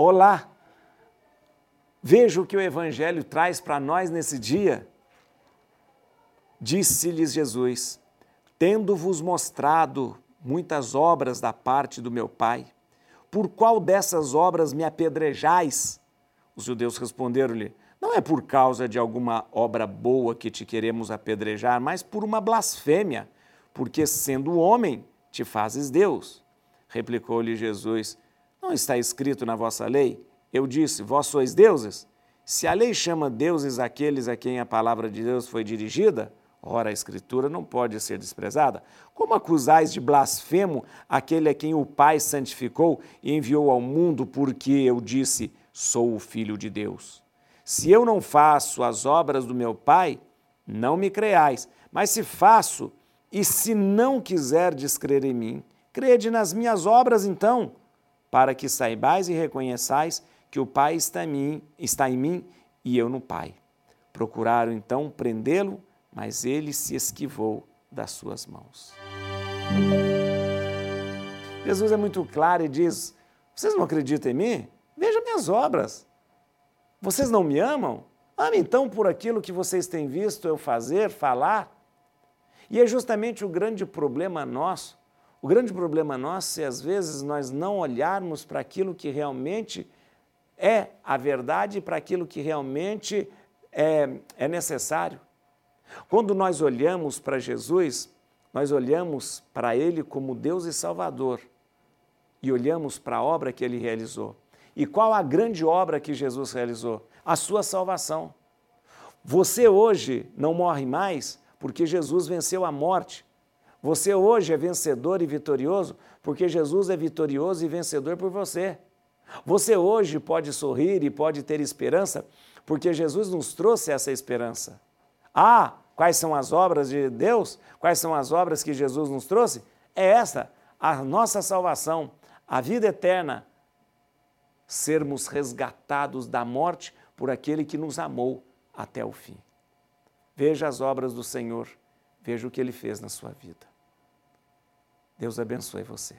vou lá. Veja o que o Evangelho traz para nós nesse dia. Disse-lhes Jesus: Tendo-vos mostrado muitas obras da parte do meu Pai, por qual dessas obras me apedrejais? Os judeus responderam-lhe: Não é por causa de alguma obra boa que te queremos apedrejar, mas por uma blasfêmia, porque sendo homem te fazes Deus. Replicou-lhe Jesus: Não está escrito na vossa lei? Eu disse: Vós sois deuses? Se a lei chama deuses aqueles a quem a palavra de Deus foi dirigida, ora a Escritura não pode ser desprezada. Como acusais de blasfemo aquele a quem o Pai santificou e enviou ao mundo porque eu disse: Sou o Filho de Deus? Se eu não faço as obras do meu Pai, não me creais, mas se faço, e se não quiserdes crer em mim, crede nas minhas obras então, para que saibais e reconheçais que o Pai está em mim, está em mim e eu no Pai. Procuraram então prendê-lo, mas ele se esquivou das suas mãos. Jesus é muito claro e diz: Vocês não acreditam em mim? Vejam minhas obras. Vocês não me amam? Ame então por aquilo que vocês têm visto eu fazer, falar. E é justamente o grande problema nosso. O grande problema nosso é, às vezes, nós não olharmos para aquilo que realmente é a verdade, para aquilo que realmente é, é necessário. Quando nós olhamos para Jesus, nós olhamos para Ele como Deus e Salvador e olhamos para a obra que Ele realizou. E qual a grande obra que Jesus realizou? A sua salvação. Você hoje não morre mais porque Jesus venceu a morte. Você hoje é vencedor e vitorioso porque Jesus é vitorioso e vencedor por você. Você hoje pode sorrir e pode ter esperança porque Jesus nos trouxe essa esperança. Ah, quais são as obras de Deus? Quais são as obras que Jesus nos trouxe? É essa, a nossa salvação, a vida eterna, sermos resgatados da morte por aquele que nos amou até o fim. Veja as obras do Senhor, veja o que ele fez na sua vida. Deus abençoe você.